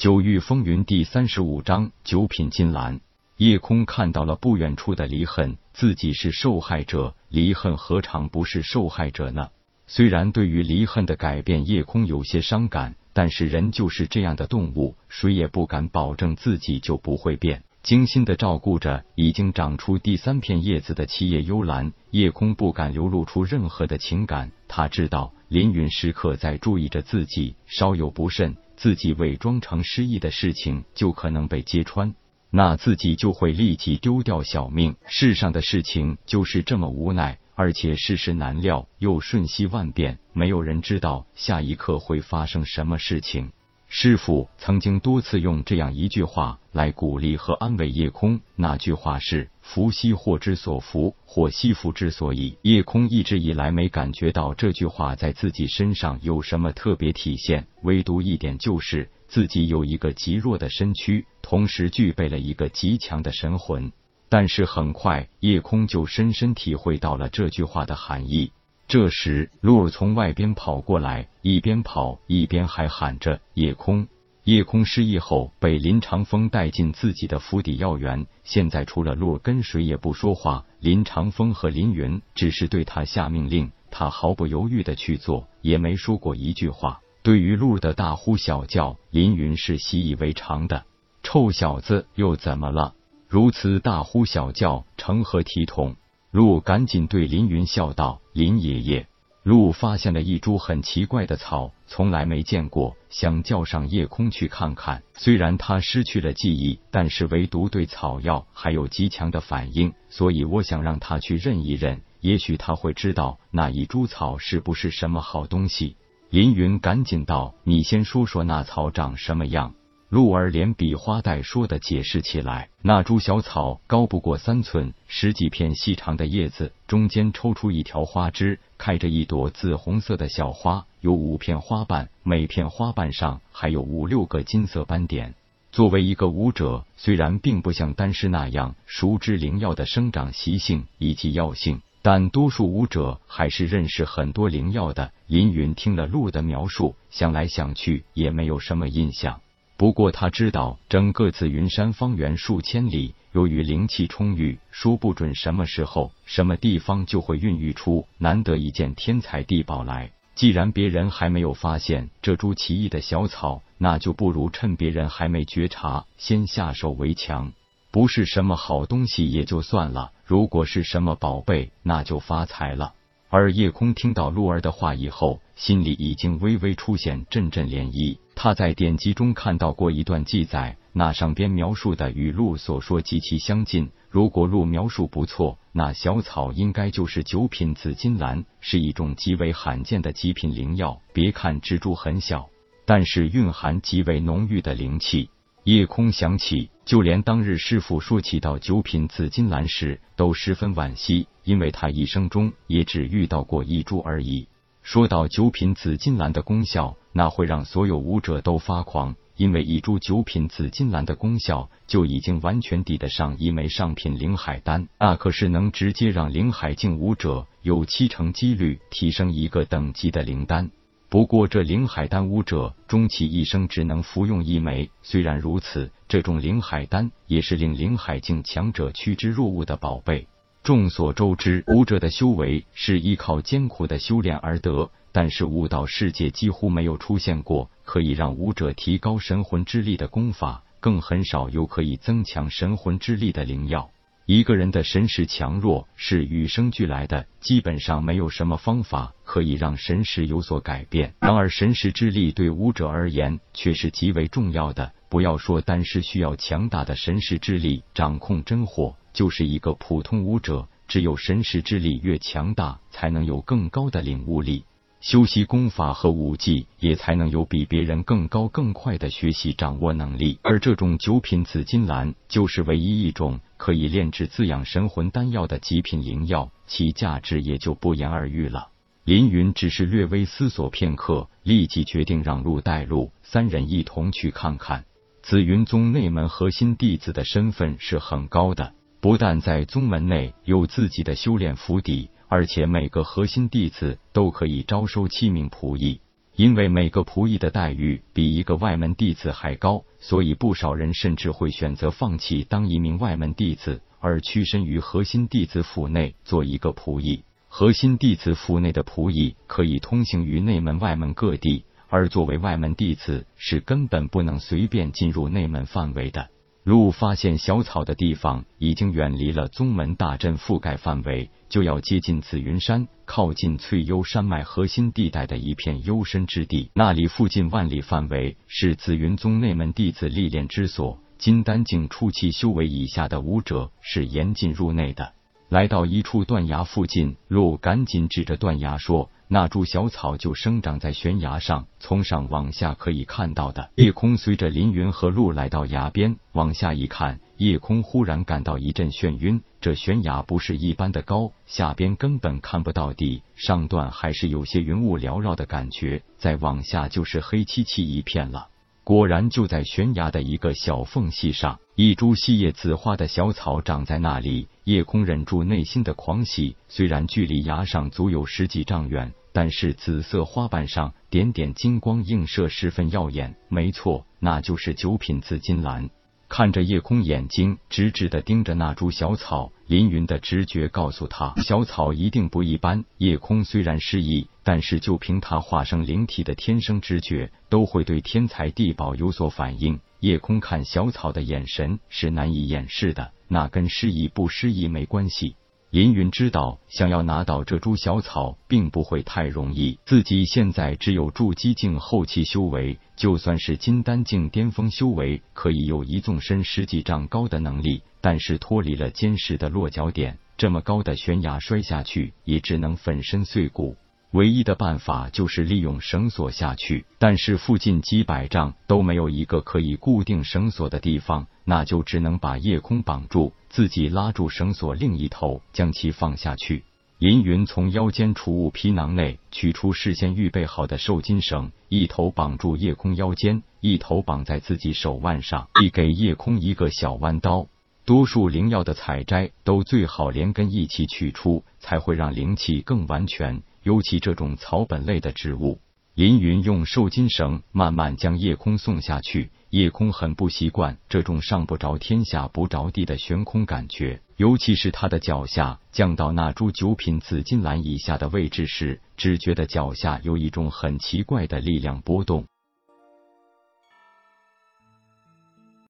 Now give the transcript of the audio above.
九域风云第三十五章九品金兰。夜空看到了不远处的离恨，自己是受害者，离恨何尝不是受害者呢？虽然对于离恨的改变，夜空有些伤感，但是人就是这样的动物，谁也不敢保证自己就不会变。精心的照顾着已经长出第三片叶子的七叶幽兰，夜空不敢流露出任何的情感。他知道林云时刻在注意着自己，稍有不慎。自己伪装成失忆的事情就可能被揭穿，那自己就会立即丢掉小命。世上的事情就是这么无奈，而且世事难料，又瞬息万变，没有人知道下一刻会发生什么事情。师傅曾经多次用这样一句话来鼓励和安慰夜空，那句话是“福兮祸之所伏，祸兮福之所倚”。夜空一直以来没感觉到这句话在自己身上有什么特别体现，唯独一点就是自己有一个极弱的身躯，同时具备了一个极强的神魂。但是很快，夜空就深深体会到了这句话的含义。这时，露儿从外边跑过来，一边跑一边还喊着：“夜空！”夜空失忆后，被林长风带进自己的府邸药园。现在除了露儿，跟谁也不说话。林长风和林云只是对他下命令，他毫不犹豫的去做，也没说过一句话。对于露儿的大呼小叫，林云是习以为常的。臭小子，又怎么了？如此大呼小叫，成何体统？鹿赶紧对林云笑道：“林爷爷。”鹿发现了一株很奇怪的草，从来没见过，想叫上夜空去看看。虽然他失去了记忆，但是唯独对草药还有极强的反应，所以我想让他去认一认，也许他会知道那一株草是不是什么好东西。林云赶紧道：“你先说说那草长什么样。”鹿儿连比花带说的解释起来：那株小草高不过三寸，十几片细长的叶子，中间抽出一条花枝，开着一朵紫红色的小花，有五片花瓣，每片花瓣上还有五六个金色斑点。作为一个武者，虽然并不像丹师那样熟知灵药的生长习性以及药性，但多数武者还是认识很多灵药的。林云听了鹿的描述，想来想去也没有什么印象。不过他知道，整个紫云山方圆数千里，由于灵气充裕，说不准什么时候、什么地方就会孕育出难得一见天才地宝来。既然别人还没有发现这株奇异的小草，那就不如趁别人还没觉察，先下手为强。不是什么好东西也就算了，如果是什么宝贝，那就发财了。而夜空听到鹿儿的话以后，心里已经微微出现阵阵涟漪。他在典籍中看到过一段记载，那上边描述的与鹿所说极其相近。如果鹿描述不错，那小草应该就是九品紫金兰，是一种极为罕见的极品灵药。别看蜘蛛很小，但是蕴含极为浓郁的灵气。夜空想起，就连当日师傅说起到九品紫金兰时，都十分惋惜，因为他一生中也只遇到过一株而已。说到九品紫金兰的功效，那会让所有武者都发狂，因为一株九品紫金兰的功效就已经完全抵得上一枚上品灵海丹，那可是能直接让灵海境武者有七成几率提升一个等级的灵丹。不过这灵海丹武者终其一生只能服用一枚，虽然如此，这种灵海丹也是令灵海境强者趋之若鹜的宝贝。众所周知，武者的修为是依靠艰苦的修炼而得，但是武道世界几乎没有出现过可以让武者提高神魂之力的功法，更很少有可以增强神魂之力的灵药。一个人的神识强弱是与生俱来的，基本上没有什么方法可以让神识有所改变。然而，神识之力对武者而言却是极为重要的。不要说单是需要强大的神识之力掌控真火。就是一个普通武者，只有神识之力越强大，才能有更高的领悟力，修习功法和武技，也才能有比别人更高更快的学习掌握能力。而这种九品紫金兰，就是唯一一种可以炼制滋养神魂丹药的极品灵药，其价值也就不言而喻了。林云只是略微思索片刻，立即决定让路带路，三人一同去看看。紫云宗内门核心弟子的身份是很高的。不但在宗门内有自己的修炼府邸，而且每个核心弟子都可以招收七名仆役。因为每个仆役的待遇比一个外门弟子还高，所以不少人甚至会选择放弃当一名外门弟子，而屈身于核心弟子府内做一个仆役。核心弟子府内的仆役可以通行于内门、外门各地，而作为外门弟子是根本不能随便进入内门范围的。鹿发现小草的地方已经远离了宗门大阵覆盖范围，就要接近紫云山，靠近翠幽山脉核心地带的一片幽深之地。那里附近万里范围是紫云宗内门弟子历练之所，金丹境初期修为以下的武者是严禁入内的。来到一处断崖附近，鹿赶紧指着断崖说。那株小草就生长在悬崖上，从上往下可以看到的。夜空随着林云和鹿来到崖边，往下一看，夜空忽然感到一阵眩晕。这悬崖不是一般的高，下边根本看不到底，上段还是有些云雾缭绕的感觉，再往下就是黑漆漆一片了。果然，就在悬崖的一个小缝隙上，一株细叶紫花的小草长在那里。夜空忍住内心的狂喜，虽然距离崖上足有十几丈远。但是紫色花瓣上点点金光映射，十分耀眼。没错，那就是九品紫金兰。看着夜空，眼睛直直的盯着那株小草。林云的直觉告诉他，小草一定不一般。夜空虽然失忆，但是就凭他化生灵体的天生直觉，都会对天才地宝有所反应。夜空看小草的眼神是难以掩饰的，那跟失忆不失忆没关系。林云知道，想要拿到这株小草，并不会太容易。自己现在只有筑基境后期修为，就算是金丹境巅峰修为，可以有一纵身十几丈高的能力，但是脱离了坚实的落脚点，这么高的悬崖摔下去，也只能粉身碎骨。唯一的办法就是利用绳索下去，但是附近几百丈都没有一个可以固定绳索的地方，那就只能把夜空绑住，自己拉住绳索另一头，将其放下去。林云从腰间储物皮囊内取出事先预备好的受金绳，一头绑住夜空腰间，一头绑在自己手腕上，递给夜空一个小弯刀。多数灵药的采摘都最好连根一起取出，才会让灵气更完全。尤其这种草本类的植物，林云用受金绳慢慢将夜空送下去。夜空很不习惯这种上不着天下不着地的悬空感觉，尤其是他的脚下降到那株九品紫金兰以下的位置时，只觉得脚下有一种很奇怪的力量波动。